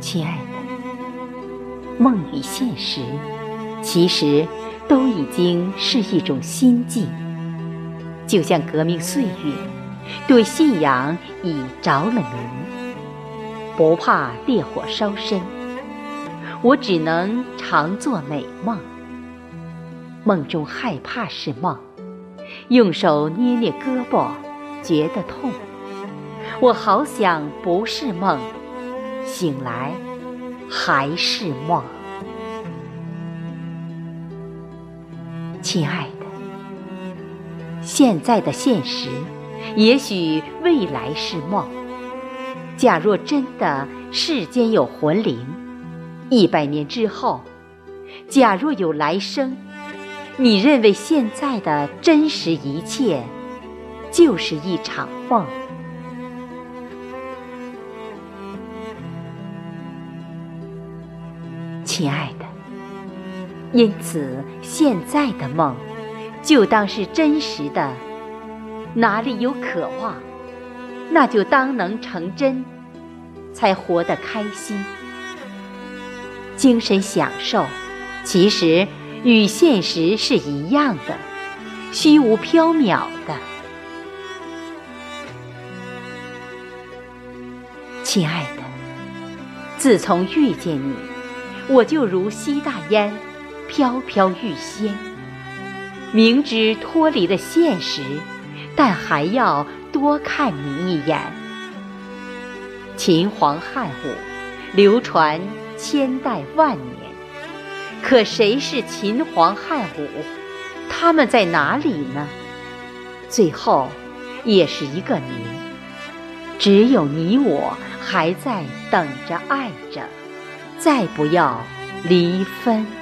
亲爱的梦与现实其实都已经是一种心境就像革命岁月对信仰已着了迷不怕烈火烧身我只能常做美梦梦中害怕是梦用手捏捏胳膊觉得痛。我好想不是梦，醒来还是梦。亲爱的，现在的现实，也许未来是梦。假若真的世间有魂灵，一百年之后，假若有来生。你认为现在的真实一切就是一场梦？亲爱的，因此现在的梦就当是真实的。哪里有渴望，那就当能成真，才活得开心。精神享受，其实。与现实是一样的，虚无缥缈的。亲爱的，自从遇见你，我就如吸大烟，飘飘欲仙。明知脱离了现实，但还要多看你一眼。秦皇汉武，流传千代万年。可谁是秦皇汉武？他们在哪里呢？最后，也是一个谜。只有你我还在等着爱着，再不要离分。